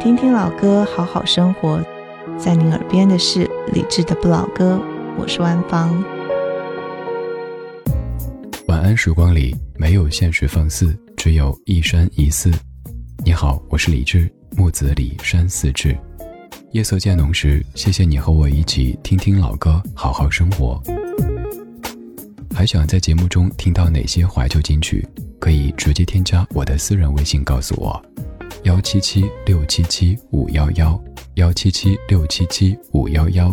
听听老歌，好好生活。在您耳边的是理智的不老歌，我是万芳。晚安时光里没有现实放肆，只有一山一寺。你好，我是李志，木子李山寺志。夜色渐浓时，谢谢你和我一起听听老歌，好好生活。还想在节目中听到哪些怀旧金曲？可以直接添加我的私人微信告诉我：幺七七六七七五幺幺幺七七六七七五幺幺。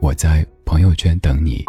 我在朋友圈等你。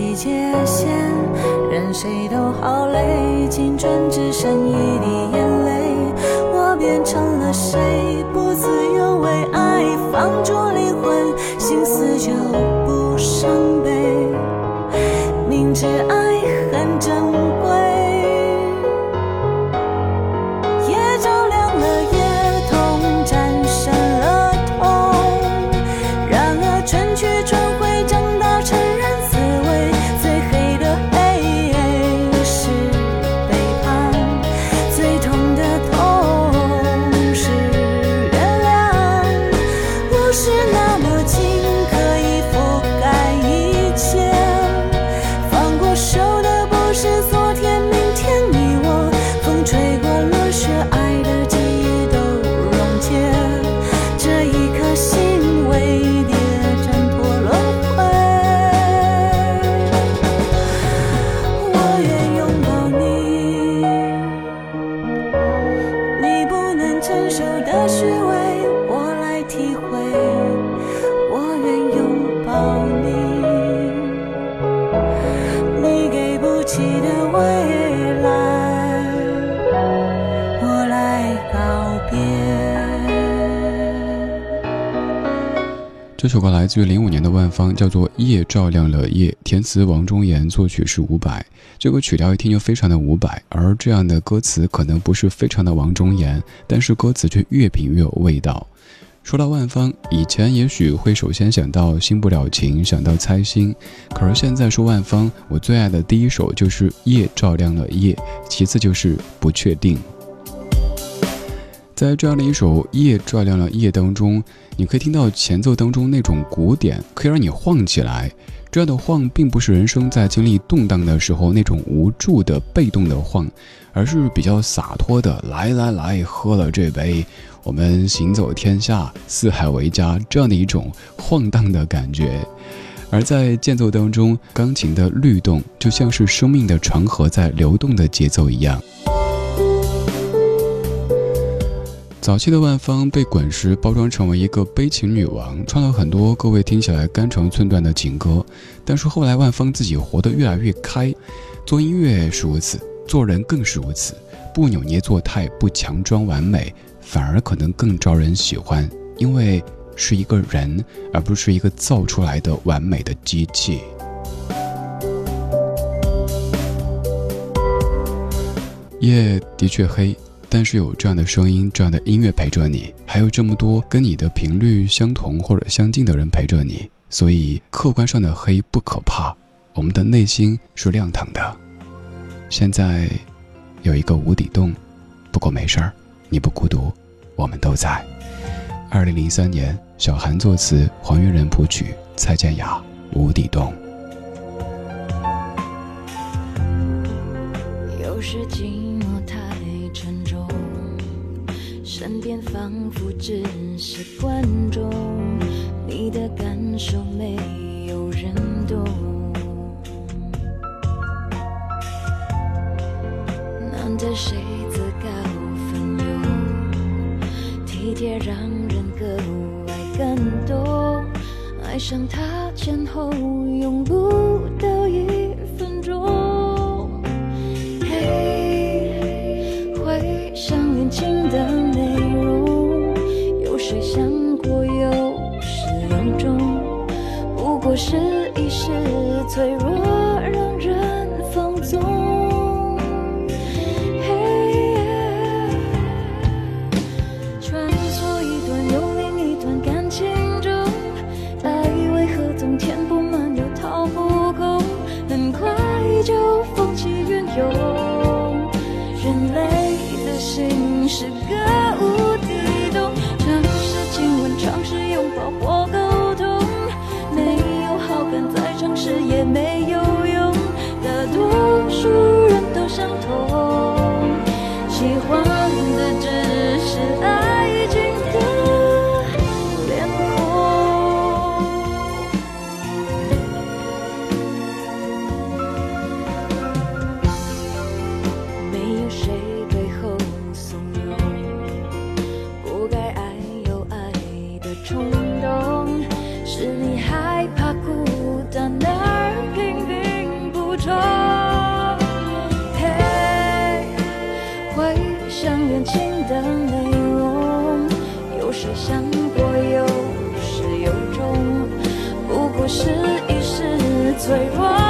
见悲喜界线，任谁都好累，青春只剩一滴眼泪。我变成了谁？不起的未来，我来告别。这首歌来自于零五年的万芳，叫做《夜照亮了夜》，填词王中言，作曲是伍佰。这个曲调一听就非常的伍佰，而这样的歌词可能不是非常的王中言，但是歌词却越品越有味道。说到万芳，以前也许会首先想到《新不了情》，想到猜心，可是现在说万芳，我最爱的第一首就是《夜照亮了夜》，其次就是《不确定》。在这样的一首《夜照亮了夜》当中，你可以听到前奏当中那种鼓点，可以让你晃起来。这样的晃，并不是人生在经历动荡的时候那种无助的被动的晃，而是比较洒脱的。来来来，喝了这杯，我们行走天下，四海为家，这样的一种晃荡的感觉。而在间奏当中，钢琴的律动就像是生命的长河在流动的节奏一样。早期的万芳被滚石包装成为一个悲情女王，唱了很多各位听起来肝肠寸断的情歌。但是后来万芳自己活得越来越开，做音乐是如此，做人更是如此，不扭捏作态，不强装完美，反而可能更招人喜欢，因为是一个人，而不是一个造出来的完美的机器。夜的确黑。但是有这样的声音，这样的音乐陪着你，还有这么多跟你的频率相同或者相近的人陪着你，所以客观上的黑不可怕，我们的内心是亮堂的。现在有一个无底洞，不过没事儿，你不孤独，我们都在。二零零三年，小韩作词，黄韵仁谱曲，蔡健雅《无底洞》。有时寂寞太沉重，身边仿佛只是观众，你的感受没有人懂。难得谁爱上他前后用不到一分钟。嘿，回想恋情的内容，有谁想过有始有终？不过是一时脆弱，时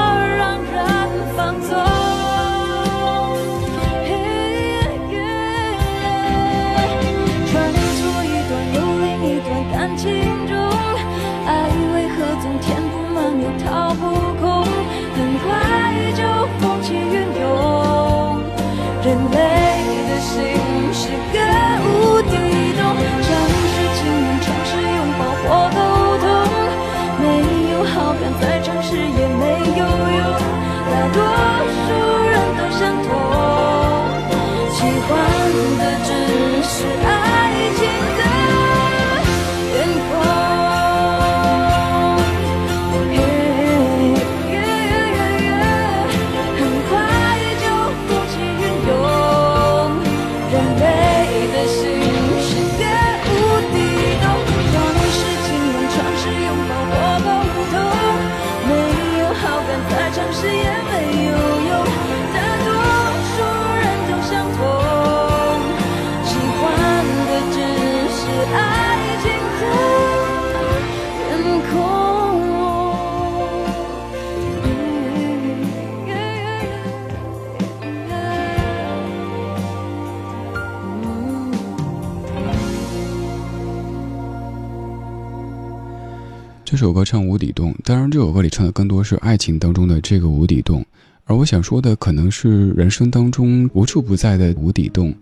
这首歌唱无底洞，当然这首歌里唱的更多是爱情当中的这个无底洞，而我想说的可能是人生当中无处不在的无底洞。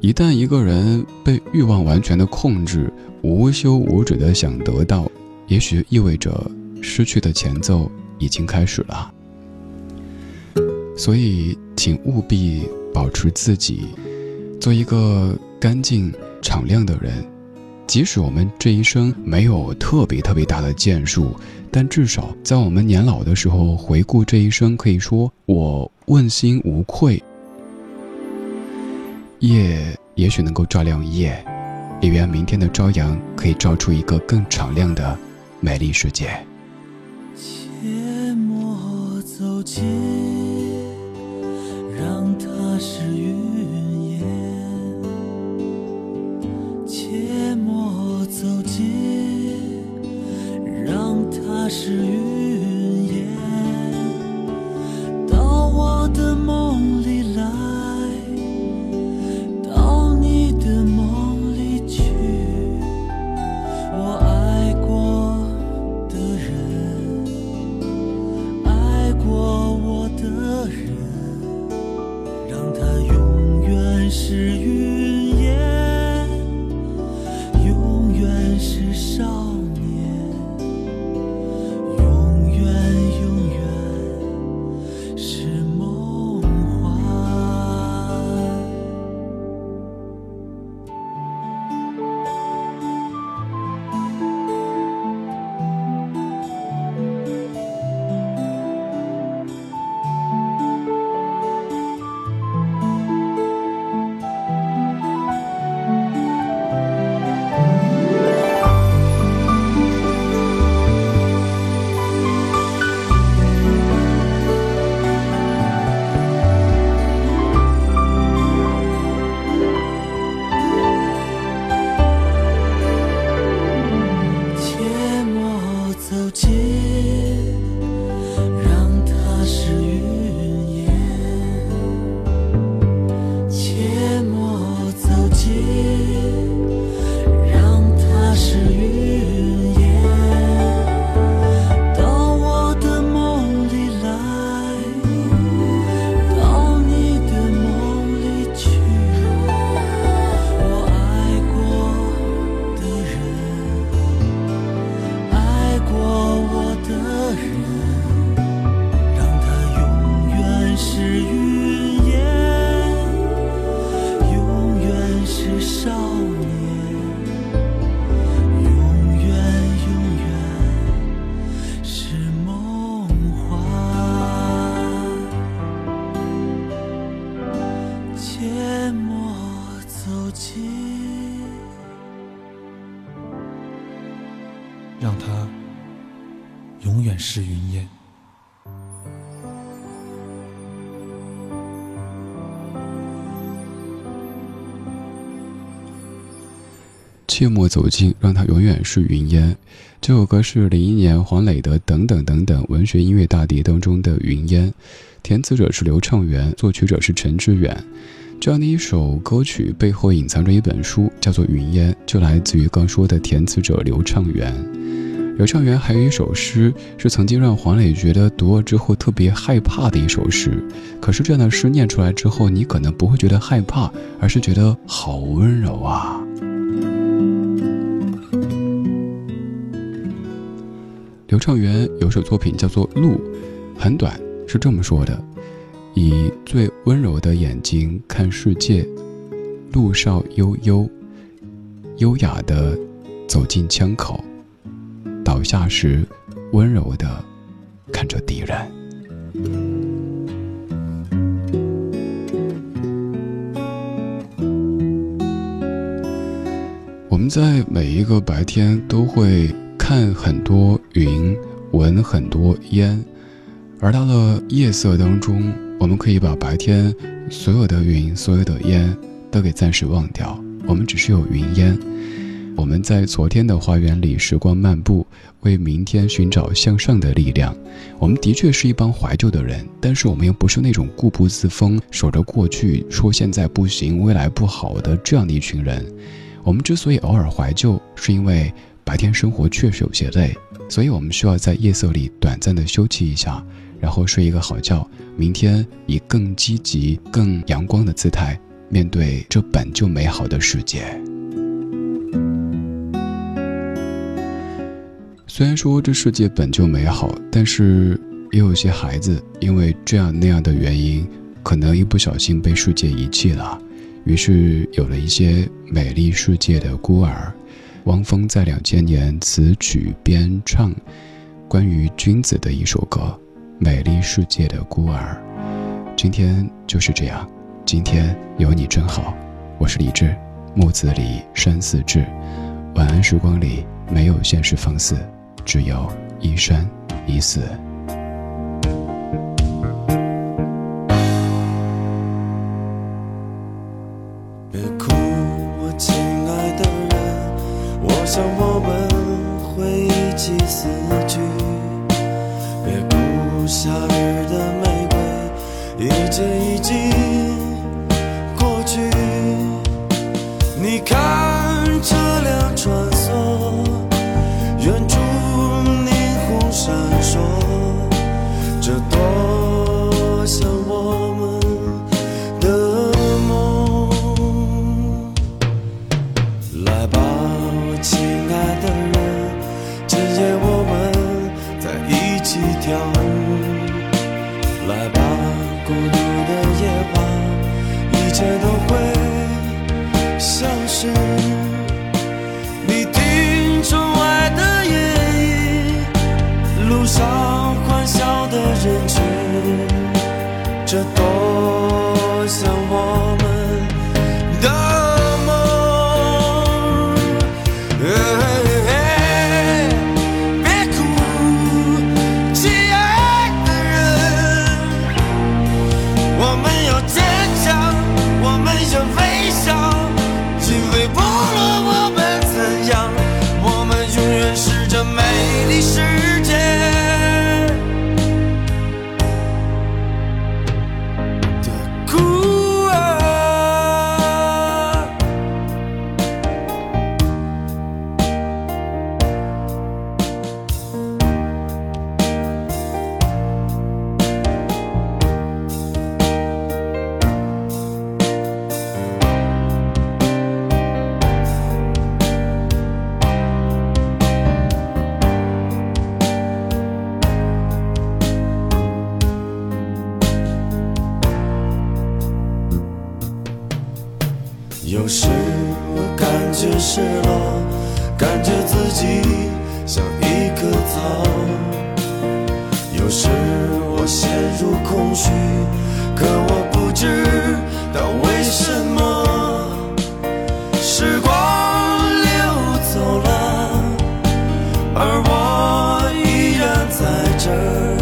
一旦一个人被欲望完全的控制，无休无止的想得到，也许意味着失去的前奏已经开始了。所以，请务必保持自己，做一个干净敞亮的人。即使我们这一生没有特别特别大的建树，但至少在我们年老的时候回顾这一生，可以说我问心无愧。夜也许能够照亮夜，也愿明天的朝阳可以照出一个更敞亮的美丽世界。切莫走近，是云烟。到我的梦里让它永远是云烟。切莫走近，让它永远是云烟。这首歌是零一年黄磊的《等等等等》文学音乐大碟当中的《云烟》，填词者是刘畅元，作曲者是陈志远。这样的一首歌曲背后隐藏着一本书，叫做《云烟》，就来自于刚说的填词者刘畅元。刘畅元还有一首诗，是曾经让黄磊觉得读了之后特别害怕的一首诗。可是这样的诗念出来之后，你可能不会觉得害怕，而是觉得好温柔啊。刘畅元有首作品叫做《路》，很短，是这么说的：以最温柔的眼睛看世界，路上悠悠，优雅的走进枪口，倒下时温柔的看着敌人。我们在每一个白天都会看很多云，闻很多烟，而到了夜色当中，我们可以把白天所有的云、所有的烟都给暂时忘掉，我们只是有云烟。我们在昨天的花园里时光漫步，为明天寻找向上的力量。我们的确是一帮怀旧的人，但是我们又不是那种固步自封、守着过去说现在不行、未来不好的这样的一群人。我们之所以偶尔怀旧，是因为白天生活确实有些累，所以我们需要在夜色里短暂的休憩一下，然后睡一个好觉，明天以更积极、更阳光的姿态面对这本就美好的世界。虽然说这世界本就美好，但是也有些孩子因为这样那样的原因，可能一不小心被世界遗弃了，于是有了一些美丽世界的孤儿。汪峰在两千年词曲编唱关于君子的一首歌《美丽世界的孤儿》。今天就是这样，今天有你真好。我是李志，木子李山寺志。晚安时光里没有现实放肆，只有一生一死。跳舞。来吧，孤独的夜晚，一切都会消失。你听窗外的夜莺，路上欢笑的人群，这都有时我感觉失落，感觉自己像一棵草。有时我陷入空虚，可我不知道为什么。时光流走了，而我依然在这儿，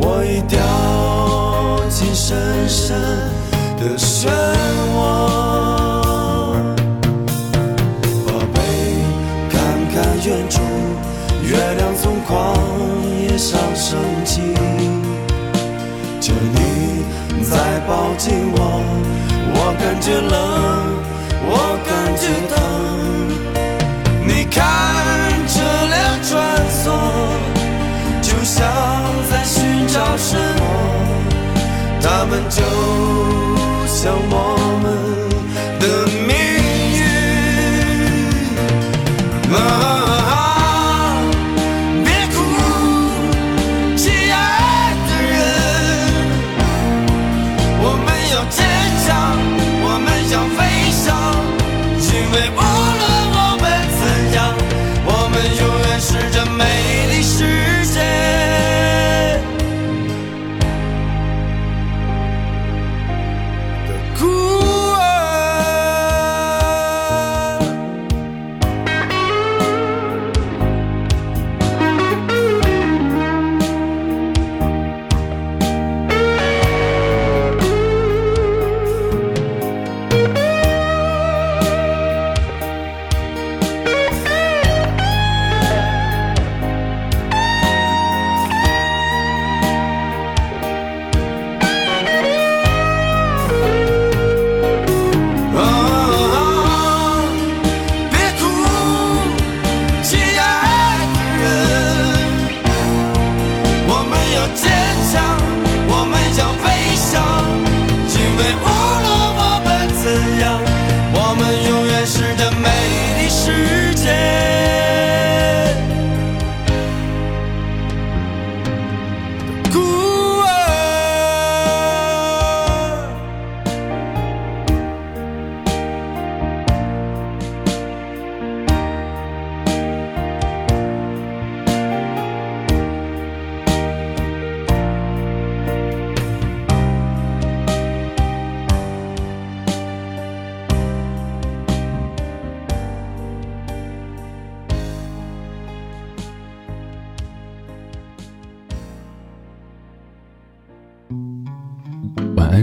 我已掉进深深的漩远处，月亮从旷野上升起。求你再抱紧我，我感觉冷，我感觉疼。你看车辆穿梭，就像在寻找什么，他们就像我 song